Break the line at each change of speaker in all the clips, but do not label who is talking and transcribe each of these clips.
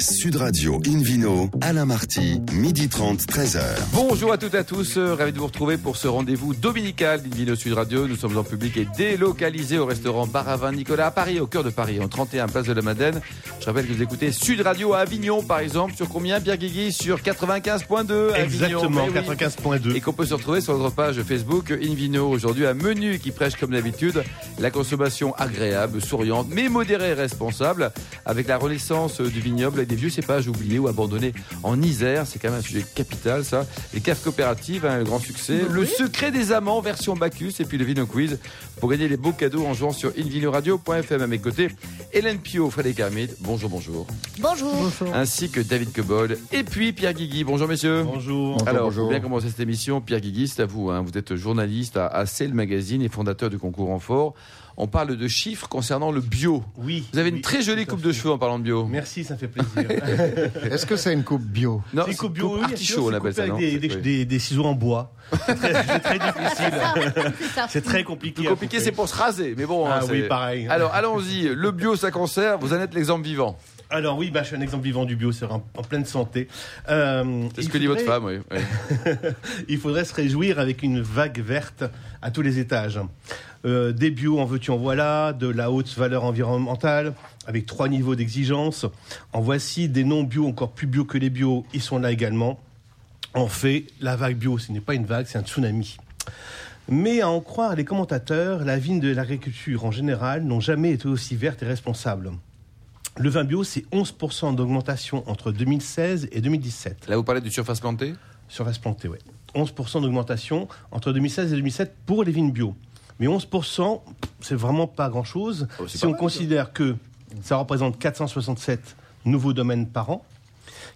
Sud Radio Invino, Alain Marty, midi 30, 13h.
Bonjour à toutes et à tous, euh, ravi de vous retrouver pour ce rendez-vous dominical d'Invino Sud Radio. Nous sommes en public et délocalisés au restaurant Baravin Nicolas à Paris, au cœur de Paris, en 31 place de la Madeleine. Je rappelle que vous écoutez Sud Radio à Avignon, par exemple, sur combien, Pierre Guigui? Sur 95.2 à
Exactement,
Avignon. Mais oui.
95.2.
Et qu'on peut se retrouver sur notre page Facebook Invino. Aujourd'hui, un menu qui prêche comme d'habitude la consommation agréable, souriante, mais modérée et responsable, avec la renaissance du vignoble des vieux cépages oubliés ou abandonnés en Isère. C'est quand même un sujet capital, ça. Les caves coopératives, un grand succès. Le secret des amants, version Bacchus, et puis le Vino Quiz pour gagner les beaux cadeaux en jouant sur invinoradio.fm. À mes côtés, Hélène Pio, Frédéric Hermide. Bonjour, bonjour.
Bonjour.
Ainsi que David Cobol. Et puis Pierre Guigui. Bonjour, messieurs.
Bonjour.
Alors, pour bien commencer cette émission, Pierre Guigui, c'est à vous. hein. Vous êtes journaliste à AC, le magazine, et fondateur du concours Renfort. On parle de chiffres concernant le bio.
Oui.
Vous avez une
oui,
très jolie coupe de cheveux en parlant de bio.
Merci, ça fait plaisir.
Est-ce que c'est une coupe bio?
Non,
C'est une coupe bio, oui,
artichaut, on
c'est
appelle ça, non?
avec des, des,
Oui.
des- des ciseaux en bois. C'est très, difficile.
C'est
très compliqué.
Plus compliqué, c'est pour se raser. Mais bon,
Ah
hein,
oui,
c'est-
pareil.
Alors, allons-y. Le bio, ça conserve. Vous en êtes l'exemple vivant.
Alors oui, bah, je suis un exemple vivant du bio, c'est en, en pleine santé. Euh,
C'est ce que dit votre femme, oui. oui.
il faudrait se réjouir avec une vague verte à tous les étages. Euh, des bio en veux-tu en voilà, de la haute valeur environnementale, avec trois niveaux d'exigence. En voici des non bio encore plus bio que les bio, ils sont là également. En fait, la vague bio, ce n'est pas une vague, c'est un tsunami. Mais à en croire les commentateurs, la vigne de l'agriculture en général n'ont jamais été aussi vertes et responsables. Le vin bio, c'est 11% d'augmentation entre 2016 et 2017.
Là, vous parlez du surface plantée?
Surface plantée, oui. 11% d'augmentation entre 2016 et 2017 pour les vignes bio. Mais 11%, c'est vraiment pas grand-chose
Oh, c'est
si
pas
on
mal,
considère que ça représente 467 nouveaux domaines par an,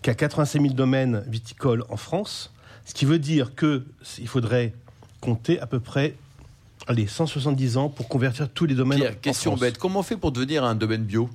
qu'il y a 85 000 domaines viticoles en France, ce qui veut dire que il faudrait compter à peu près allez, 170 ans pour convertir tous les domaines
Pierre,
en
question
France.
bête. Comment on fait pour devenir un domaine bio?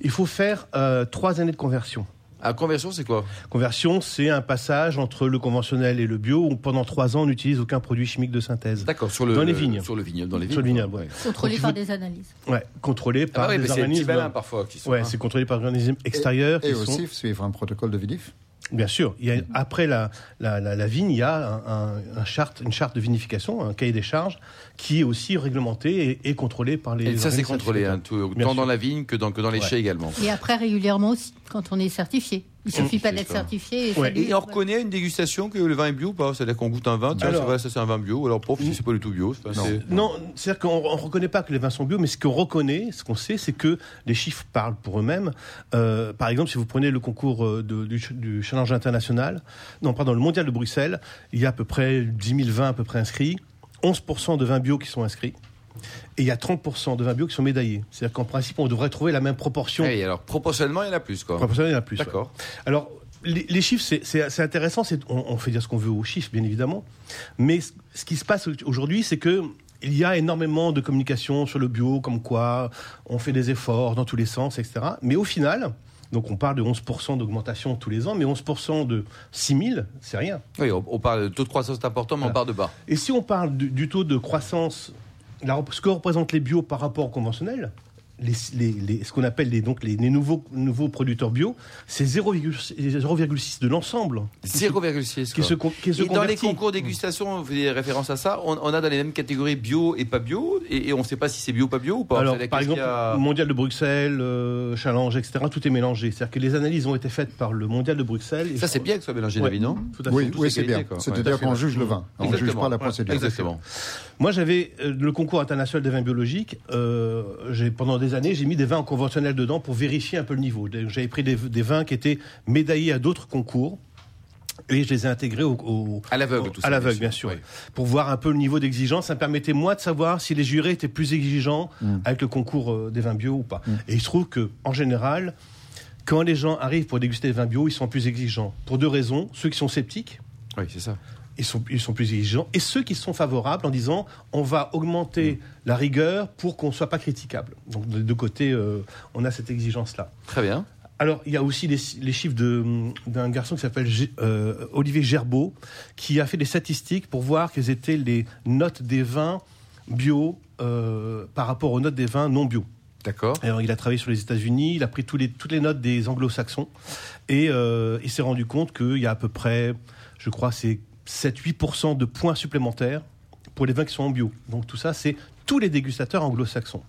Il faut faire euh, trois années de conversion.
À conversion, c'est quoi?
Conversion, c'est un passage entre le conventionnel et le bio où pendant trois ans on n'utilise aucun produit chimique de synthèse.
D'accord, sur le
Dans les vignes.
Sur le vignoble, dans les vignes.
Sur le vignoble, ouais.
Contrôlé
Donc,
par des analyses.
Ouais, contrôlé
Ah
par
bah oui,
des
c'est
organismes.
malins parfois qui sont.
Ouais,
hein.
c'est contrôlé par des organismes extérieurs.
Et
qui sont-
aussi suivre un protocole de Vidif
Bien sûr. Il y a, après la, la, la, la vigne, il y a un, un- un charte, une charte de vinification, un cahier des charges, qui est aussi réglementé et, et contrôlé par les.
Et ça, c'est contrôlé, hein, tout- tant
sûr.
dans la vigne que dans, que dans les
Ouais.
chais également.
Et après, régulièrement aussi, quand on est certifié. Il suffit pas d'être certifié. Et,
Ouais.
on reconnaît une dégustation que le vin est bio ou pas? C'est-à-dire qu'on goûte un vin, tiens,
Alors-
c'est vrai, ça c'est un vin bio, ou alors prof, si c'est pas du tout bio. c'est pas- c'est-
Non, c'est-à-dire qu'on ne reconnaît pas que les vins sont bio, mais ce qu'on reconnaît, ce qu'on sait, c'est que les chiffres parlent pour eux-mêmes. Euh, par exemple, si vous prenez le concours euh, de- du, du Challenge international, non, pardon, le mondial de Bruxelles, il y a à peu près 10 000 vins à peu près inscrits, 11% de vins bio qui sont inscrits, et il y a 30% de vins bio qui sont médaillés. C'est-à-dire qu'en principe, on devrait trouver la même proportion.
Et alors, proportionnellement, il y en a plus, quoi.
Proportionnelle, il y en a plus. ouais.
D'accord.
Alors, les, les chiffres, c'est- intéressant. On, on fait dire ce qu'on veut aux chiffres, bien évidemment. Mais ce, ce qui se passe aujourd'hui, c'est que il y a énormément de communication sur le bio, comme quoi on fait des efforts dans tous les sens, etc. Mais au final, donc on parle de 11% d'augmentation tous les ans, mais 11% de 6 000, c'est rien.
Oui, on, parle de taux de croissance important, mais on part de bas.
Et si on parle du, du taux de croissance, la ce que représentent les bio par rapport au conventionnel, les, les- les- ce qu'on appelle les, donc les, les nouveaux, nouveaux producteurs bio, c'est 0,6 0,6 de l'ensemble.
0,6.
Qui
quoi.
se, con- qui se
Et dans les concours dégustation, vous faisiez référence à ça, on, on a dans les mêmes catégories bio et pas bio, et, et on ne sait pas si c'est bio ou pas bio ou pas.
Alors, par exemple,
a-
Mondial de Bruxelles, euh, Challenge, etc., tout est mélangé. C'est-à-dire que les analyses ont été faites par le Mondial de Bruxelles. et
Ça, c'est bien que ce soit mélangé,
Ouais.
David, non
Tout à fait.
Oui, c'est bien. C'est-à-dire
tout à fait.
qu'on juge le vin. On ne juge pas la procédure.
Exactement.
Moi, j'avais euh, le concours international des vins biologiques. euh, j'ai- pendant des années, j'ai mis des vins en conventionnel dedans pour vérifier un peu le niveau. J'avais pris des, des vins qui étaient médaillés à d'autres concours. Et je les ai intégrés au, au-
À l'aveugle, tout ça.
À l'aveugle, bien sûr.
Oui.
Pour voir un peu le niveau d'exigence. Ça me permettait, moi, de savoir si les jurés étaient plus exigeants avec le concours euh, des vins bio ou pas. Et il se trouve que, en général, quand les gens arrivent pour déguster des vins bio, ils sont plus exigeants. Pour deux raisons. Ceux qui sont sceptiques,
Oui, c'est ça.
Ils sont, ils sont plus exigeants. Et ceux qui sont favorables en disant on va augmenter la rigueur pour qu'on ne soit pas critiquable. Donc, de deux côtés, euh, on a cette exigence-là.
Très bien.
Alors, il y a aussi les, les chiffres d'un garçon qui s'appelle euh, Olivier Gerbeau, qui a fait des statistiques pour voir quelles étaient les notes des vins bio euh, par rapport aux notes des vins non bio.
D'accord.
Alors, il a travaillé sur les États-Unis, il a pris tous les, toutes les notes des anglo-saxons et euh, il s'est rendu compte qu'il y a à peu près, je crois, c'est 7-8% de points supplémentaires pour les vins qui sont en bio. Donc tout ça, c'est tous les dégustateurs anglo-saxons.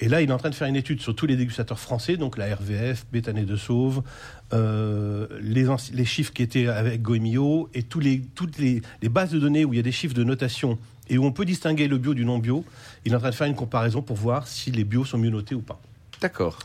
Et là, il est en train de faire une étude sur tous les dégustateurs français, donc la RVF, Bétané de Sauve, euh, les, chiffres qui étaient avec Goemio et tous les, toutes les, les bases de données où il y a des chiffres de notation et où on peut distinguer le bio du non bio. Il est en train de faire une comparaison pour voir si les bios sont mieux notés ou pas.
D'accord.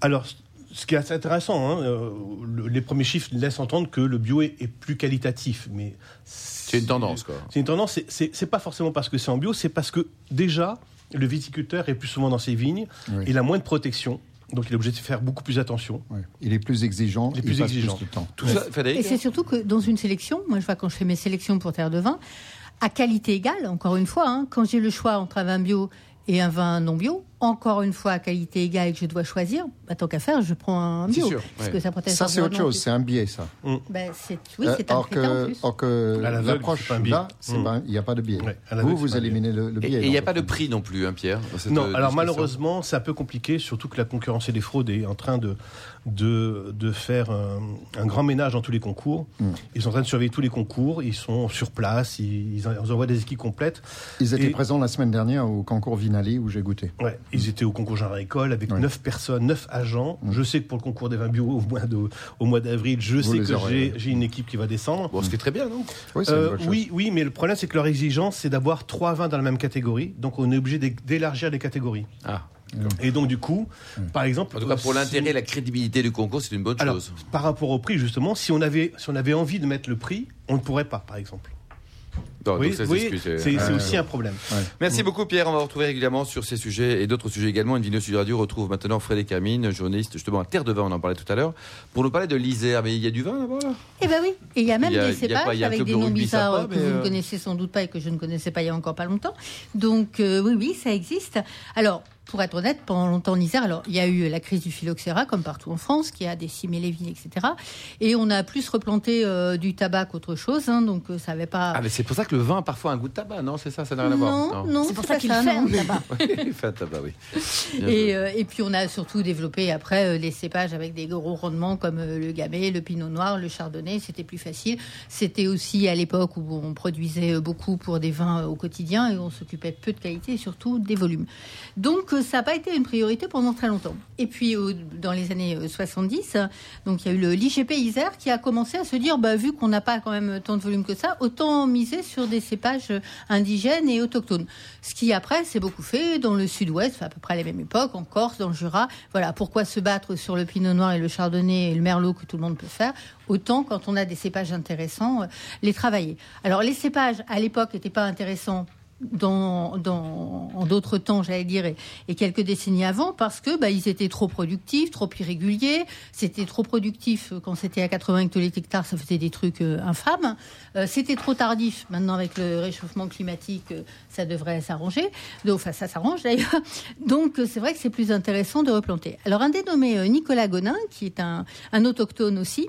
Alors, ce qui est assez intéressant, hein, euh, le- les premiers chiffres laissent entendre que le bio est, est plus qualitatif, mais
C'est une tendance, quoi.
C'est une tendance. c'est- C'est c'est pas forcément parce que c'est en bio, c'est parce que déjà le viticulteur est plus souvent dans ses vignes,
Oui.
il a moins de protection, donc il est obligé de faire beaucoup plus attention.
Ouais. Il est plus exigeant,
Il est plus exigeant.
plus de temps.
Tout ça,
Et c'est surtout que dans une sélection, moi je vois quand je fais mes sélections pour terre de vin, à qualité égale, encore une fois, hein, quand j'ai le choix entre un vin bio et un vin non bio, encore une fois à qualité égale et que je dois choisir, bah, tant qu'à faire, je prends un
C'est
bio.
sûr,
parce
ouais.
que ça protège
Ça, c'est autre chose, c'est un biais, ça.
Ben, c'est- oui,
Euh,
c'est un critère en
que,
plus.
or que l'approche
c'est pas un biais.
là,
Mm.
il n'y a pas de biais.
Ouais,
vous, vous
biais.
éliminez le, le
Et
biais.
il n'y a pas de prix non plus, hein, Pierre
Non,
euh,
alors malheureusement, c'est un peu compliqué, surtout que la concurrence et les fraudes est en train de, de, de faire un, un grand ménage dans tous les concours.
Mm.
Ils sont en train de surveiller tous les concours, ils sont sur place, ils, ils en- ils envoient des équipes complètes.
Ils étaient
Et-
présents la semaine dernière au concours Vinali où j'ai goûté.
Ouais, ils étaient au concours Jean École avec
Ouais.
neuf personnes, neuf agents.
Mm.
Je sais que pour le concours des vins bio au mois d'avril, je
Vous
sais que
aurez,
j'ai une équipe qui va descendre.
Bon, ce qui est très bien, non?
Oui,
Euh, oui, oui, mais le problème c'est que leur exigence c'est d'avoir trois vins dans la même catégorie, donc on est obligé d'é- d'élargir les catégories.
Ah.
Et donc du coup, par exemple,
En tout cas, pour
si-
l'intérêt et la crédibilité du concours, c'est une bonne
alors,
chose.
par rapport au prix justement, si on avait si on avait envie de mettre le prix, on ne pourrait pas, par exemple.
Non, s'excuse,
c'est aussi
ouais.
un problème.
Merci beaucoup Pierre, on va vous retrouver régulièrement sur ces sujets et d'autres sujets également. Une vidéo Sud Radio retrouve maintenant Frédéric Camine, journaliste justement à Terre de Vin, on en parlait tout à l'heure, pour nous parler de l'Isère. Mais il y a du vin là-bas?
Eh ben oui, et il y a même
Il y a-
des cépages avec des
de
noms bizarres
sympa,
que vous
euh,
ne connaissez sans doute pas et que je ne connaissais pas il y a encore pas longtemps. Donc euh, oui, oui, ça existe. Alors, pour être honnête, pendant longtemps en Isère, alors il y a eu la crise du phylloxéra comme partout en France, qui a décimé les vignes, etc. Et on a plus replanté euh, du tabac qu'autre chose, hein, donc euh, ça n'avait pas.
Ah mais c'est pour ça que le vin a parfois un goût de tabac, non? C'est ça, ça n'a rien à voir
non, non,
C'est pour ça qu'il
ça,
fait un tabac.
Il fait un tabac, oui.
Et, euh, et puis on a surtout développé après euh, les cépages avec des gros rendements comme euh, le gamay, le pinot noir, le chardonnay, c'était plus facile. C'était aussi à l'époque où on produisait beaucoup pour des vins euh, au quotidien et on s'occupait peu de qualité et surtout des volumes. Donc euh, ça n'a pas été une priorité pendant très longtemps. Et puis euh, dans les années euh, 70, euh, donc il y a eu le l'IGP Isère qui a commencé à se dire bah, vu qu'on n'a pas quand même tant de volume que ça, autant miser sur des cépages euh, indigènes et autochtones. Ce qui après s'est beaucoup fait dans le sud-ouest, à peu près à la même époque, en Corse, dans le Jura. Voilà, pourquoi se battre sur le pinot noir et le chardonnay et le merlot que tout le monde peut faire Autant quand on a des cépages intéressants, euh, les travailler. Alors les cépages à l'époque n'étaient pas intéressants dans, en d'autres temps, j'allais dire, et, quelques décennies avant, parce que bah, ils étaient trop productifs, trop irréguliers. C'était trop productif euh, quand c'était à 80 hectolitres, ça faisait des trucs euh, infâmes. Euh, c'était trop tardif. Maintenant, avec le réchauffement climatique, ça devrait s'arranger. Enfin, ça s'arrange d'ailleurs. Donc, c'est vrai que c'est plus intéressant de replanter. Alors, un dénommé Nicolas Gonin, qui est un, autochtone aussi,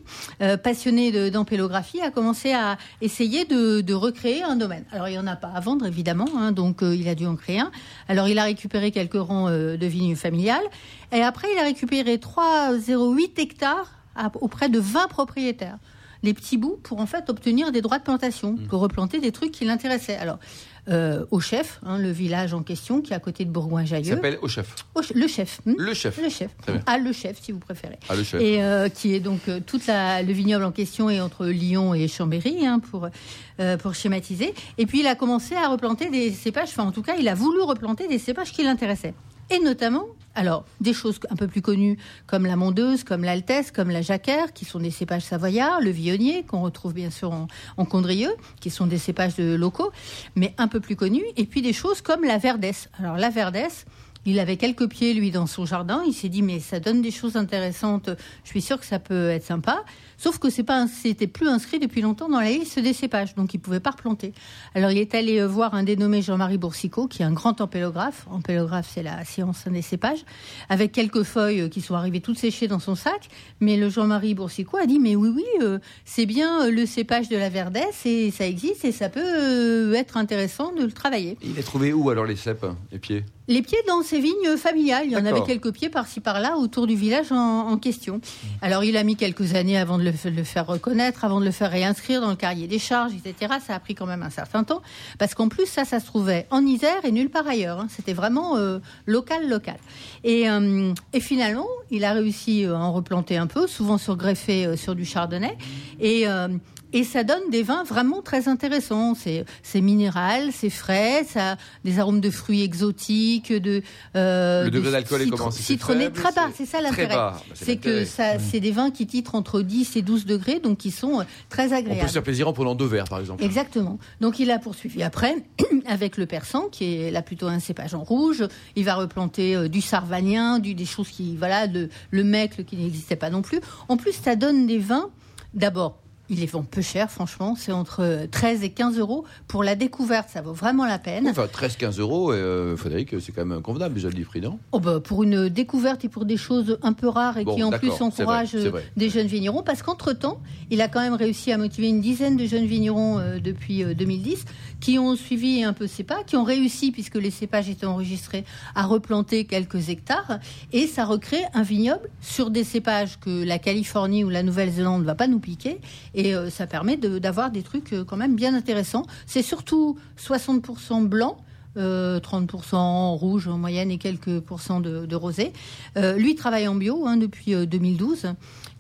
passionné d'ampélographie, a commencé à essayer de, de recréer un domaine. Alors, il n'y en a pas à vendre, évidemment, hein, donc euh, il a dû en créer un. Alors, il a récupéré quelques rangs euh, de vignes familiales. Et après, il a récupéré 3,08 hectares auprès de 20 propriétaires les petits bouts pour en fait obtenir des droits de plantation, pour replanter des trucs qui l'intéressaient. Alors, euh, au chef, hein, le village en question qui est à côté de
Il
Bourgoin-Jallieu,
s'appelle au chef.
Au ch- le chef, hmm
Le chef.
le chef, ah le chef si vous préférez,
Ah, le chef.
et euh, qui est donc euh, toute la, le vignoble en question est entre Lyon et Chambéry hein, pour euh, pour schématiser. Et puis il a commencé à replanter des cépages, enfin en tout cas il a voulu replanter des cépages qui l'intéressaient. Et notamment, alors, des choses un peu plus connues comme la mondeuse, comme l'altesse, comme la jacquère, qui sont des cépages savoyards, le vionnier, qu'on retrouve bien sûr en, en Condrieu, qui sont des cépages locaux, mais un peu plus connus. Et puis des choses comme la verdesse. Alors, la verdesse, il avait quelques pieds, lui, dans son jardin. Il s'est dit, mais ça donne des choses intéressantes. Je suis sûr que ça peut être sympa. Sauf que c'est pas, c'était plus inscrit depuis longtemps dans la liste des cépages, donc il pouvait pas replanter. Alors il est allé euh, voir un dénommé Jean-Marie Boursicot, qui est un grand empélographe. Empélographe, c'est la science des cépages, avec quelques feuilles euh, qui sont arrivées toutes séchées dans son sac. Mais le Jean-Marie Boursicot a dit, mais oui, oui, euh, c'est bien le cépage de la verdesse et ça existe et ça peut être intéressant de le travailler.
Il a trouvé où alors les cèpes, les pieds?
Les pieds dans ces vignes familiales, il y en avait quelques pieds par-ci par-là autour du village en, en question. Alors il a mis quelques années avant de le, faire reconnaître, avant de le faire réinscrire dans le carrier des charges, etc. Ça a pris quand même un certain temps, parce qu'en plus ça, ça se trouvait en Isère et nulle part ailleurs. hein. C'était vraiment euh, local, local. Et, euh, et finalement, il a réussi euh, à en replanter un peu, souvent surgreffé euh, sur du chardonnay, et et ça donne des vins vraiment très intéressants. C'est, minéral, c'est frais, ça a des arômes de fruits exotiques, de euh,
Le
de
degré d'alcool est comment
citronné très bas.
c'est
ça l'intérêt.
Bah, c'est
que ça, c'est des vins qui titrent entre 10 et 12 degrés, donc qui sont euh, très
On peut
agréables.
se faire plaisir en prenant deux verres, par exemple.
Exactement. Donc il a poursuivi après avec le persan, qui est là plutôt un cépage en rouge. Il va replanter euh, du sarvanien, du, des choses qui, voilà, le, le mec qui n'existait pas non plus. En plus, ça donne des vins. D'abord, il les vend peu cher, franchement. C'est entre euh, 13 et 15 euros pour la découverte. Ça vaut vraiment la peine.
Enfin, 13-15 euros, euh, Frédéric, c'est quand même convenable déjà le prix, non?
Oh bah, pour une découverte et pour des choses un peu rares et
Bon,
qui en plus encouragent
vrai,
euh,
vrai.
des jeunes vignerons, parce qu'entre-temps, il a quand même réussi à motiver une dizaine de jeunes vignerons euh, depuis euh, 2010 qui ont suivi un peu ces pas, qui ont réussi, puisque les cépages étaient enregistrés, à replanter quelques hectares, et ça recrée un vignoble sur des cépages que la Californie ou la Nouvelle-Zélande ne va pas nous piquer, et euh, ça permet d'avoir des trucs euh, quand même bien intéressants. C'est surtout 60% blanc, euh, 30% rouge en moyenne et quelques pourcents de, rosé. Euh, lui travaille en bio hein, depuis euh, 2012.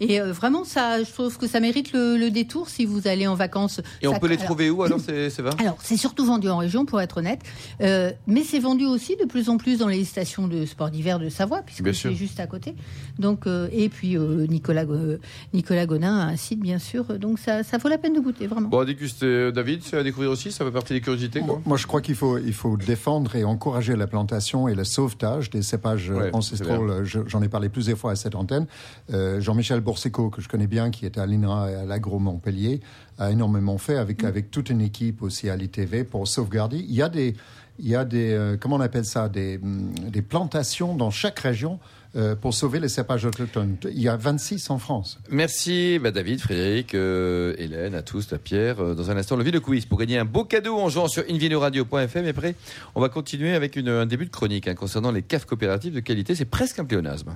Et euh, vraiment, ça, je trouve que ça mérite le, le détour si vous allez en vacances.
Et on peut les
alors-
trouver où alors ces, ces vins?
Alors, c'est surtout vendu en région, pour être honnête, Euh, mais c'est vendu aussi de plus en plus dans les stations de sport d'hiver de Savoie, puisque c'est juste à côté. Donc, euh, et puis euh, Nicolas, Go- Nicolas Gonin a un site, bien sûr, donc ça, ça vaut la peine de goûter, vraiment.
Bon, à déguster, David, c'est à découvrir aussi, ça fait partie des curiosités. Quoi.
Moi, je crois qu'il faut, il faut défendre et encourager la plantation et le sauvetage des cépages
Ouais, c'est
ancestraux. Je- J'en ai parlé plusieurs fois à cette antenne. Euh, Jean-Michel Boursico, que je connais bien, qui était à l'INRA et à l'Agro Montpellier, a énormément fait avec, avec toute une équipe aussi à l'ITV pour sauvegarder. Il y a des, il y a des euh, comment on appelle ça, des, hum, des plantations dans chaque région euh, pour sauver les cépages autochtones. Il y a 26 en France.
Merci bah, David, Frédéric, euh, Hélène, à tous, à Pierre. Dans un instant, le Ville Quiz pour gagner un beau cadeau en jouant sur invinoradio.fm. Et après, on va continuer avec une- un début de chronique hein, concernant les caves coopératives de qualité. C'est presque un pléonasme.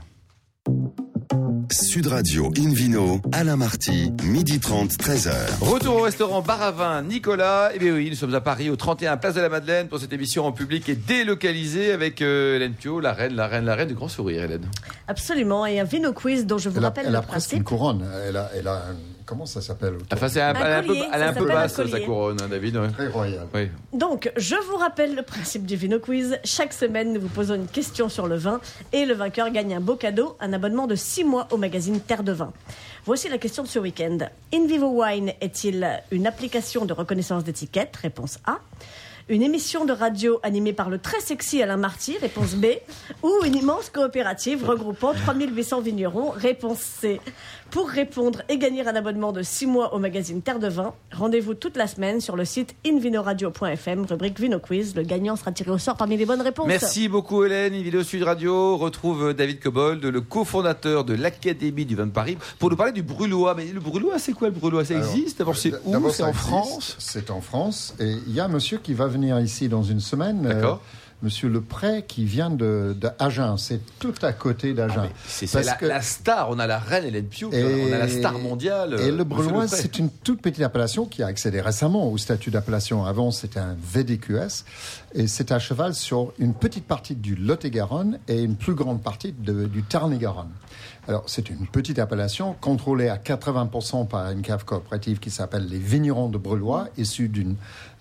Sud Radio Invino, Alain Marty, midi 30, 13h.
Retour au restaurant Bar à Vin Nicolas. Eh bien oui, nous sommes à Paris, au 31 Place de la Madeleine, pour cette émission en public et délocalisée avec euh, Hélène Pio, la reine, la reine, la reine du grand sourire, Hélène.
Absolument, et un vino quiz dont je vous
Elle a,
rappelle
elle
le
a presque une
principe.
couronne. Elle a, elle a un- comment ça s'appelle autour
Enfin, c'est un-
Un
elle est un peu,
collier,
elle est
ça
un peu
s'appelle un
basse, sa couronne, hein, David. ouais.
Très royal.
Oui.
Donc, je vous rappelle le principe du vino quiz. Chaque semaine, nous vous posons une question sur le vin et le vainqueur gagne un beau cadeau, un abonnement de 6 mois au magazine Terre de Vin. Voici la question de ce week-end. In Vivo Wine est-il une application de reconnaissance d'étiquette Réponse A. Une émission de radio animée par le très sexy Alain Marty, réponse B, ou une immense coopérative regroupant 3800 vignerons, réponse C. Pour répondre et gagner un abonnement de 6 mois au magazine Terre de Vin, rendez-vous toute la semaine sur le site invinoradio.fm, rubrique Vino Quiz. Le gagnant sera tiré au sort parmi les bonnes réponses.
Merci beaucoup Hélène. Vidéo Sud Radio retrouve David Cobold, le cofondateur de l'Académie du vin de Paris, pour nous parler du brûlois. Mais le brûlois, c'est quoi le brûlois Ça
Alors,
existe? D'abord, c'est où? C'est
ça
en
existe.
France?
C'est en France. Et il y a un monsieur qui va venir ici dans une semaine. euh,
D'accord.
Monsieur Lepré qui vient de, de Agen. C'est tout à côté d'Agen.
Ah, C'est la,
que-
la star. On a la reine Hélène Pio.
Et-
On a la star mondiale.
Et
euh,
le Brulois,
Lepré.
c'est une toute petite appellation qui a accédé récemment au statut d'appellation. Avant, c'était un VDQS. Et c'est à cheval sur une petite partie du Lot-et-Garonne et une plus grande partie de- du Tarn-et-Garonne. Alors, c'est une petite appellation contrôlée à 80% par une cave coopérative qui s'appelle les Vignerons de Brulois, issue d'une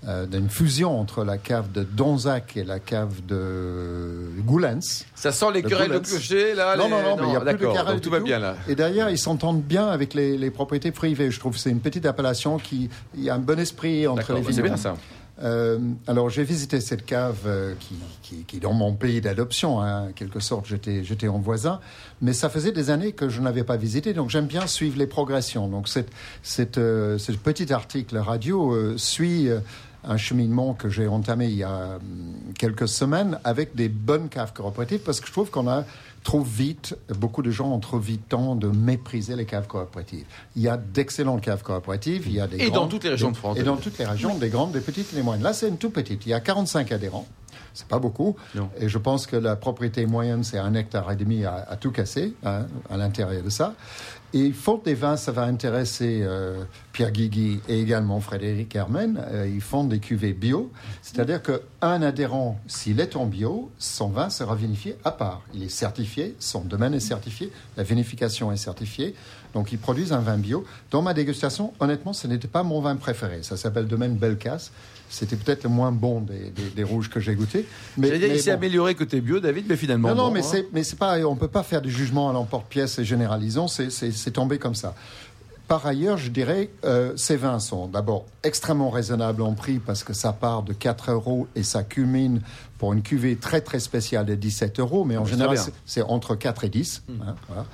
euh, d'une fusion entre la cave de Donzac et la cave de Goulens.
Ça sent les
Le
querelles de clocher, là
Non,
les-
non, non, mais il n'y a plus de
d'accord,
querelle
donc
du
tout va
tout.
bien, là.
Et d'ailleurs, ils s'entendent bien avec les, les propriétés privées. Je trouve que c'est une petite appellation qui il y a un bon esprit entre les
bah, c'est
vignerons.
bien ça.
Euh, alors j'ai visité cette cave euh, qui, qui, qui est dans mon pays d'adoption, hein, en quelque sorte j'étais, en voisin, mais ça faisait des années que je n'avais pas visité, donc j'aime bien suivre les progressions. Donc cette, cette, euh, ce petit article radio euh, suit euh, un cheminement que j'ai entamé il y a hum, quelques semaines avec des bonnes caves coopératives, parce que je trouve qu'on a trop vite, beaucoup de gens ont trop vite temps de mépriser les caves coopératives. Il y a d'excellentes caves coopératives, il y a des
Et dans toutes les régions de France,
Et dans toutes les régions, des grandes, des petites, des moyennes. Là, c'est une toute petite. Il y a 45 adhérents. C'est pas beaucoup.
Non.
Et je pense que la propriété moyenne, c'est un hectare et demi à, à tout casser hein, à l'intérieur de ça. Et faute des vins, ça va intéresser euh, Pierre Guigui et également Frédéric Hermen. Euh, ils font des cuvées bio, c'est-à-dire qu'un adhérent, s'il est en bio, son vin sera vinifié à part. Il est certifié, son domaine est certifié, la vinification est certifiée. Donc ils produisent un vin bio. Dans ma dégustation, honnêtement, ce n'était pas mon vin préféré. Ça s'appelle Domaine Bellecasse. C'était peut-être le moins bon des, des- des rouges que j'ai goûté.
J'allais dire,
mais
il s'est
bon.
amélioré côté bio, David, mais finalement.
Non, non,
bon,
mais
hein.
c'est, mais c'est pas, on peut pas faire du jugement à l'emporte-pièce et généralisons, c'est, c'est, c'est tombé comme ça. Par ailleurs, je dirais, euh, ces vins sont d'abord extrêmement raisonnables en prix parce que ça part de 4 euros et ça culmine pour une cuvée très très spéciale de 17 euros, mais en
c'est
général, c'est, entre 4 et 10. hein, voilà.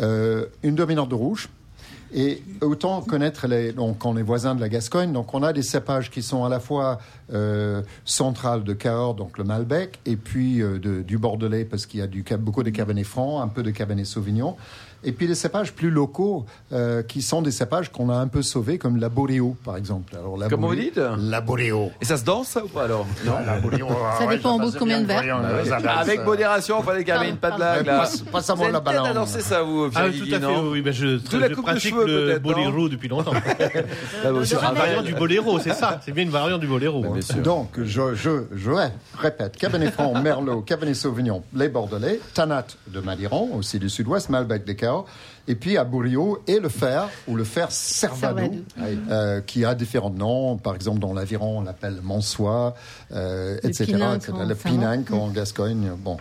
Euh, une dominante de rouge. Et autant connaître les, donc on est voisins de la Gascogne, donc on a des cépages qui sont à la fois euh, centrales de Cahors, donc le Malbec, et puis euh, de- du Bordelais parce qu'il y a du, beaucoup de Cabernet Franc, un peu de Cabernet Sauvignon, et puis des cépages plus locaux euh, qui sont des cépages qu'on a un peu sauvés, comme la Boréo par exemple. Alors, la
Comment vous dites
La Boréo.
Et ça se danse, ça, ou pas alors Non
La Boréo, ah
Ça
ouais,
dépend au bout de combien de verres.
danse.
Avec modération, fallait qu'il y avait une pas blague, là.
Passe- passe à
Vous
la
à
ballon.
danser ça, vous,
Ah, tout à fait,
non
oui, ben je,
D'où la
je
coupe de
pratique
cheveux,
le boléro depuis longtemps.
Ah, bah,
C'est
un verre.
du boléro, c'est ça. C'est bien une variante du boléro.
Sûr.
Donc, je, je, je répète, Cabernet Franc, Merlot, Cabernet Sauvignon, les Bordelais, Tanat de Madiran, aussi du sud-ouest, Malbec des Et puis à Bourriot, et le fer, ou le fer Servadou. euh, qui a différents noms. Par exemple, dans l'Aviron, on l'appelle Monsois, euh,
Le
etc.
Pininque
etc.
en
Le. Pininque en Gascogne. Bon.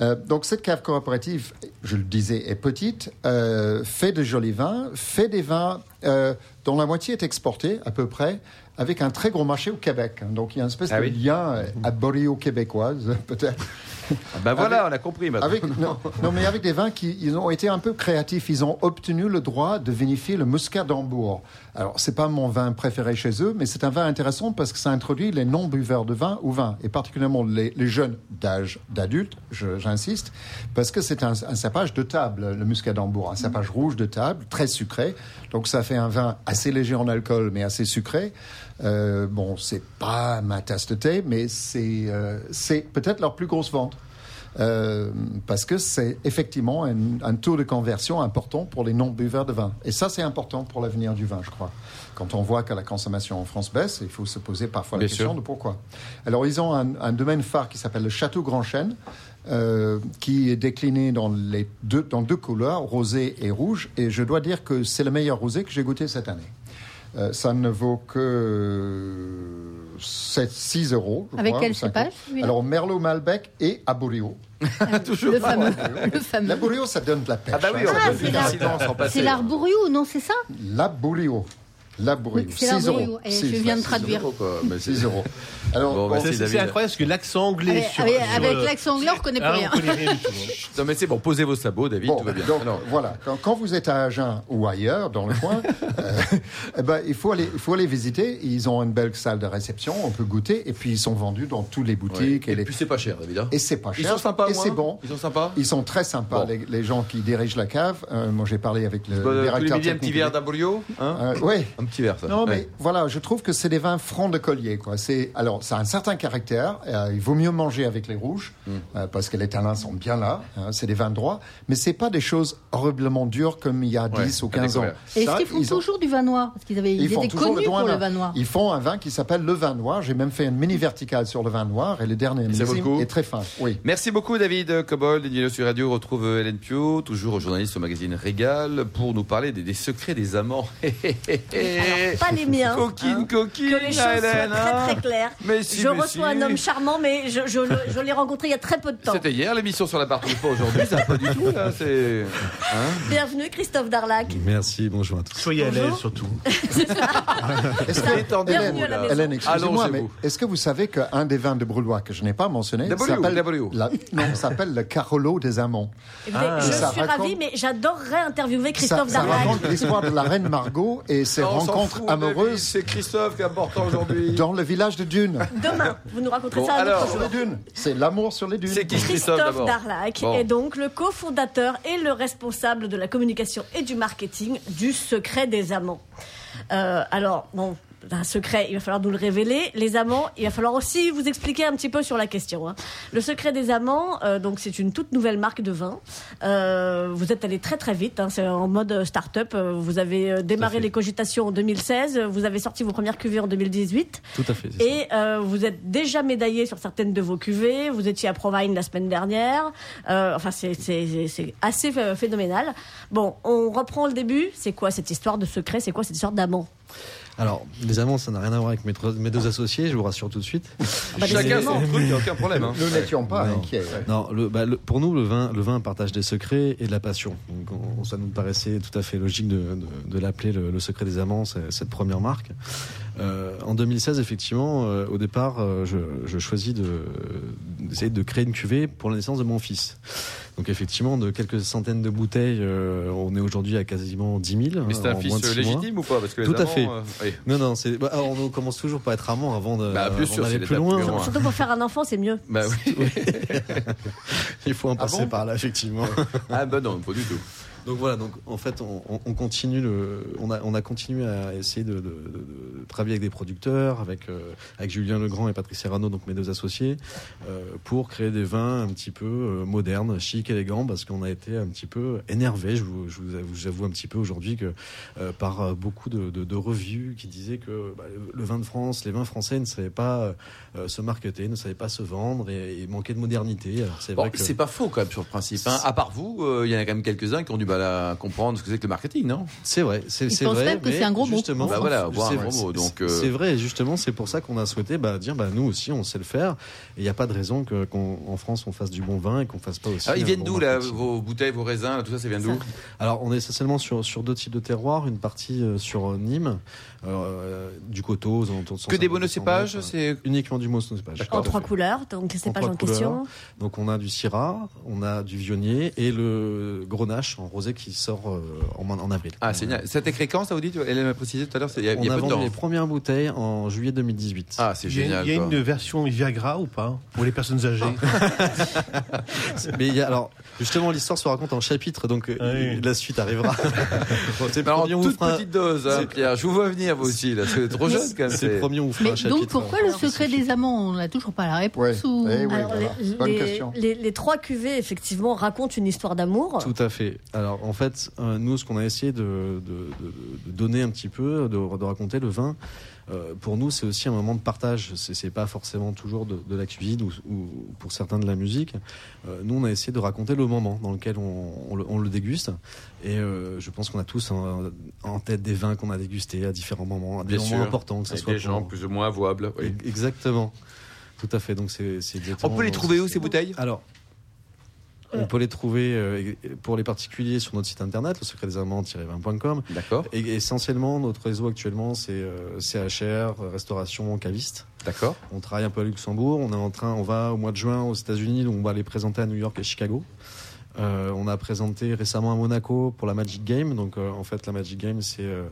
Euh, donc, cette cave coopérative, je le disais, est petite, euh, fait de jolis vins, fait des vins euh, dont la moitié est exportée, à peu près, avec un très gros marché au Québec. Donc, il y a une espèce
Ah
de
oui.
lien à Boréo québécoise, peut-être.
Ah, Ben voilà, on a compris maintenant.
Avec, non, non, mais avec des vins qui ils ont été un peu créatifs. Ils ont obtenu le droit de vinifier le muscat d'Hambourg. Alors, c'est pas mon vin préféré chez eux, mais c'est un vin intéressant parce que ça introduit les non-buveurs de vin au vin, et particulièrement les, les jeunes d'âge d'adulte, j'insiste, parce que c'est un, un cépage de table, le muscat d'Hambourg, un cépage rouge de table, très sucré. Donc, ça fait un vin assez léger en alcool, mais assez sucré. Euh, bon, c'est pas ma tasse de thé, mais c'est euh, c'est peut-être leur plus grosse vente. Euh, parce que c'est effectivement un, un taux de conversion important pour les non-buveurs de vin. Et ça, c'est important pour l'avenir du vin, je crois. Quand on voit que la consommation en France baisse, il faut se poser parfois la question
sûr.
de pourquoi. Alors, ils ont un, un domaine phare qui s'appelle le Château Grand Chêne, euh, qui est décliné dans, les deux, dans deux couleurs, rosé et rouge. Et je dois dire que c'est le meilleur rosé que j'ai goûté cette année. Euh, ça ne vaut que 7, 6 euros. je
Avec
crois,
quel cépage, celui-là
Alors, Merlot Malbec et Aborio.
Toujours
Le
pas.
fameux. Le fameux.
L'Aborio, ça donne de la pêche.
Ah bah oui,
hein.
Ah. C'est l'arborio, non, c'est ça?
L'Aborio. L'Aborio.
C'est
6
l'arborio.
euros.
Et
Six,
je viens de traduire.
euros.
Quoi, mais c'est-
6 euros. Alors,
Bon,
bon,
merci,
C'est incroyable parce que l'accent anglais
Avec,
sur.
avec-
sur
avec
le-
l'accent anglais, on reconnaît plus rien.
on connaît rien du tout. hein.
Non, mais c'est bon, posez vos sabots, David,
Bon,
tout va bien.
donc
Alors,
voilà, quand, quand vous êtes à Agen ou ailleurs, dans le coin, euh, eh ben, il, faut aller, il faut aller visiter. Ils ont une belle salle de réception, on peut goûter, et puis ils sont vendus dans toutes les
ouais.
boutiques.
Et
Et, les-
puis c'est pas cher, David. hein.
et c'est pas cher.
Ils sont sympas,
Et c'est bon.
Ils sont sympas.
Ils sont très sympas,
Bon.
les, les gens qui dirigent la cave. Euh, moi, j'ai parlé avec le directeur
midis, un petit verre d'Aborio hein?
Euh, oui,
petit verre, ça.
Non, mais
Ouais.
voilà, je trouve que c'est des vins francs de collier. Quoi. C'est, alors, ça a un certain caractère. euh, il vaut mieux manger avec les rouges,
Mm.
euh, parce que les tanins sont bien là. hein, c'est des vins droits. Mais c'est pas des choses horriblement dures comme il y a
Ouais,
10 ou
à
15 ans.
Et Est-ce qu'ils font
ils ont-
toujours du vin noir? Parce qu'ils avaient, ils,
ils
étaient connus
le
pour
vin
le vin noir.
Ils font un vin qui s'appelle le vin noir. J'ai même fait une mini verticale sur le vin noir et le dernier
Et
est très fin. Oui.
Merci beaucoup David Cobol, Dino sur Radio retrouve Hélène Pio, toujours journaliste au magazine Régal, pour nous parler des, des secrets des amants.
Alors, pas les miens.
Coquine,
hein.
coquine,
Que les choses
Hélène,
soient très
hein.
très claires.
Mais si,
je
mais
reçois
si.
un homme charmant, mais je, je le- je l'ai rencontré il y a très peu de temps.
C'était hier l'émission sur la partie pas aujourd'hui, ça pas du tout là, c'est... Hein
Bienvenue Christophe Darlac.
Merci, bonjour à tous.
Soyez à l'aise surtout.
Est-ce que-
maison.
Hélène, excusez-moi, mais est-ce que vous savez qu'un des vins de Brulois que je n'ai pas mentionné s'appelle le Carolo des Amants.
Ah.
je suis ravie, mais j'adorerais interviewer Christophe
ça, ça
Darlac.
raconte l'histoire de la reine Margot et ses
Fout, David,
amoureuses
C'est Christophe qui est important aujourd'hui.
dans le village de Dunes.
Demain, vous nous raconterez
Bon,
ça un
alors,
autre
Sur
jour.
les dunes. C'est l'amour sur les dunes.
C'est qui Christophe
Christophe Darlac
Bon.
est donc le cofondateur et le responsable de la communication et du marketing du Secret des Amants. Euh, alors, bon, un secret, il va falloir nous le révéler. Les amants, il va falloir aussi vous expliquer un petit peu sur la question. hein. Le secret des amants, euh, donc c'est une toute nouvelle marque de vin. Euh, vous êtes allé très très vite, hein, c'est en mode start-up. Euh, Vous avez démarré les cogitations en 2016, vous avez sorti vos premières cuvées en 2018.
Tout à fait.
Et euh, vous êtes déjà médaillé sur certaines de vos cuvées. Vous étiez à Provine la semaine dernière. Enfin, c'est- assez phénoménal. Bon, on reprend le début. C'est quoi cette histoire de secret? C'est quoi cette histoire d'amant?
Alors, les amants, ça n'a rien à voir avec mes, trois- mes deux associés, je vous rassure tout de suite.
Bah,
Chacun son truc, il n'y a aucun problème. hein.
Nous n'étions pas
Non.
inquiets. ouais.
Non, le, bah, le- pour nous, le vin, le vin partage des secrets et de la passion. Donc, on- ça nous paraissait tout à fait logique de, de- de l'appeler le, le secret des amants, c'est- cette première marque. Euh, en 2016, effectivement, euh, au départ, euh, je, je choisis de- d'essayer de créer une cuvée pour la naissance de mon fils. Donc, effectivement, de quelques centaines de bouteilles, euh, on est aujourd'hui à quasiment 10 000.
Mais
hein,
c'est un
en
fils
mois.
légitime ou pas? Parce que les
Tout à fait.
euh, oui.
Non, non, c'est, bah, on commence toujours par être amant avant de,
Bah,
d'aller
c'est
plus loin.
un.
Surtout pour faire un enfant, c'est mieux.
Bah oui.
Il faut en passer
bon?
par là, effectivement.
Ah bah non, pas du tout.
Donc voilà, donc en fait, on, on- on continue le, on a, on a continué à essayer de, de- de- travailler avec des producteurs, avec euh, avec Julien Legrand et Patrick Serrano, donc mes deux associés, euh, pour créer des vins un petit peu euh, modernes, chic, élégants, parce qu'on a été un petit peu énervé. Je vous, je vous avoue, j'avoue un petit peu aujourd'hui que euh, par beaucoup de, de, de revues qui disaient que bah, le, le vin de France, les vins français ne savaient pas euh, se marketer, ne savaient pas se vendre et, et manquaient de modernité. Alors c'est
Bon,
vrai que
c'est pas faux quand même sur le principe. hein. À part vous, euh, il y en a quand même quelques-uns qui ont du mal à comprendre ce que c'est que le marketing, non?
C'est vrai, c'est
Ils pensent
vrai.
même que
mais
c'est un gros mot.
justement,
Bah voilà, voir un
c'est-
gros mot,
c'est-
donc, euh,
C'est vrai, justement, c'est pour ça qu'on a souhaité bah, dire, bah, nous aussi, on sait le faire. Et il n'y a pas de raison que- qu'en en France, on fasse du bon vin et qu'on fasse pas aussi.
Alors, Ah, ils viennent
bon
d'où là. Vos bouteilles, vos raisins, là, tout ça, ça vient d'où?
Alors, on est essentiellement sur, sur deux types de terroirs. Une partie euh, sur euh, Nîmes, euh, du coteau, aux alentours de
Que des
150,
monocépages
200
C'est
Uniquement du monocépage.
En trois
fait.
couleurs, donc c'est
En
pas en question.
Donc on a du Syrah, on a du Vionnier et le Grenache en rosé qui sort euh, en, en avril.
Ah, c'est génial. C'était quand, ça vous dit Elle m'a précisé tout à l'heure, il y a, y
On
a
a
peu de
vendu les premières bouteilles en juillet 2018.
Ah, c'est
Il y a,
génial.
il y a
quoi.
une version Viagra ou pas Pour les personnes âgées
Mais il y a, alors, justement, l'histoire se raconte en chapitre, donc euh,
Ah oui.
la suite arrivera. Bon, c'est
toute
fera-
petite dose, hein,
c'est-
Pierre. Je vous vois venir, vous aussi. Là, c'est trop jeune, quand même.
C'est premier, on fera
Mais
un chapitre.
donc pourquoi le secret des amants On n'a toujours pas la réponse
Ouais.
ou...
Eh oui.
Alors,
voilà.
les,
Bonne
les-
question.
les- les trois cuvées, effectivement, racontent une histoire d'amour.
Tout à fait. Alors en fait, euh, nous, ce qu'on a essayé de, de- de- de donner un petit peu, de, de raconter le vin, euh, pour nous, c'est aussi un moment de partage. C'est pas forcément toujours de, de la cuisine ou, ou pour certains de la musique. Euh, nous, on a essayé de raconter le moment dans lequel on, on le, on le déguste. Et euh, je pense qu'on a tous en, en tête des vins qu'on a dégustés à différents moments, à des
Bien
moments
sûr.
importants, que ce soit
des gens
pour-
plus ou moins avouables. oui.
Exactement. Tout à fait. Donc c'est
On peut les trouver où, ces bouteilles?
Alors. On peut les trouver euh, pour les particuliers sur notre site internet, le secret des amants-20.com.
D'accord,
Et essentiellement, notre réseau actuellement, c'est euh, CHR, restauration, caviste.
d'accord.
On travaille un peu à Luxembourg. On est en train, on va au mois de juin aux États-Unis, donc on va les présenter à New York et Chicago. Euh, on a présenté récemment à Monaco pour la Magic Game. Donc euh, en fait, la Magic Game, c'est euh,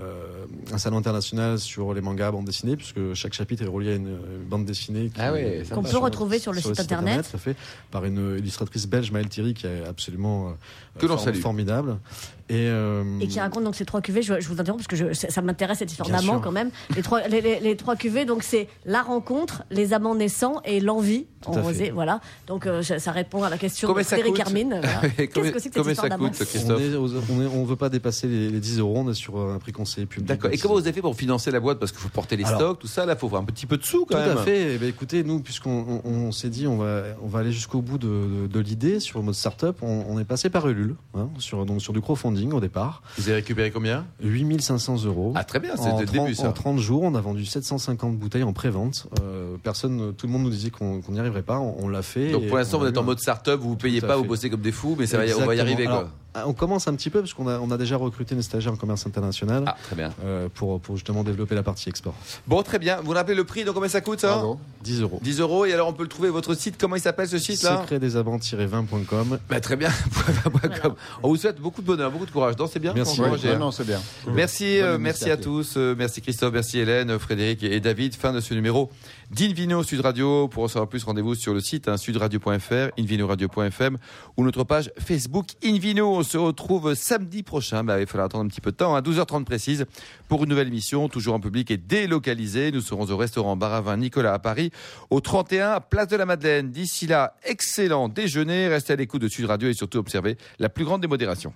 euh, un salon international sur les mangas, bandes dessinées, puisque chaque chapitre est relié à une, bande dessinée.
Ah.
Qu'on peut retrouver sur le site internet.
tout à fait, par une illustratrice belge, Maëlle Thierry, qui est absolument euh,
Que l'on
for-
salue.
formidable. Et, euh,
Et qui raconte donc ces trois cuvées. Je, je vous interromps parce que je- ça ça m'intéresse cette histoire
Bien
d'amant
sûr.
quand même. Les trois, les, les- les trois cuvées, donc c'est la rencontre, les amants naissants et l'envie
Tout
en
à fait.
rosé. Voilà. Donc euh, ça ça répond à la question de
ça
Frédéric Hermine. Voilà. Qu'est-ce
Combien
que c'est que cette
combien
histoire
ça coûte,
on
Christophe
on est- on veut pas dépasser les, les 10 euros, on est sur un prix conseillé public.
D'accord. Et comment vous avez fait pour financer la boîte? Parce qu'il faut porter les
Alors-
stocks, tout ça. Là, il faut avoir un petit peu de sous
Tout
quand même.
à fait. Eh ben, écoutez, nous, puisqu'on on, on s'est dit, on va, on va aller jusqu'au bout de, de- de l'idée sur le mode startup, on, on est passé par Ulule, hein, sur, donc sur du crowdfunding au départ.
Vous avez récupéré combien?
8500 euros.
Ah, très bien, c'est
En
le
30,
début, ça.
en 30 jours, on a vendu 750 bouteilles en pré-vente. Euh, personne, tout le monde nous disait qu'on n'y arriverait pas. On, on l'a fait.
Donc pour l'instant, vous êtes en mode start-up, vous ne payez
Tout
pas, vous bossez comme des fous, mais ça va y- on va y arriver.
Alors, ah, on commence un petit peu parce qu'on a, on a déjà recruté une stagiaire en commerce international
Ah, très bien.
euh, pour, pour justement développer la partie export.
Bon, très bien. Vous rappelez le prix, donc combien ça coûte ça
Bravo.
10 euros.
10 euros. Et alors, on peut le trouver, votre site, comment il s'appelle ce site là
Secret des 20com
bah, Très bien. On vous souhaite beaucoup de bonheur, beaucoup de courage. Non, c'est bien
Merci.
Non, c'est bien.
Merci, euh, merci à tous. Euh, merci Christophe, merci Hélène, Frédéric et David. Fin de ce numéro d'Invino Sud Radio. Pour en savoir plus, rendez-vous sur le site hein, sudradio.fr, invinoradio.fm ou notre page Facebook Invino. se retrouve samedi prochain. Bah, il falloir attendre un petit peu de temps, à 12h30 précise, pour une nouvelle émission, toujours en public et délocalisée. Nous serons au restaurant Bar à Vin Nicolas à Paris, au 31 Place de la Madeleine. D'ici là, excellent déjeuner. Restez à l'écoute de Sud Radio et surtout observez la plus grande démodération.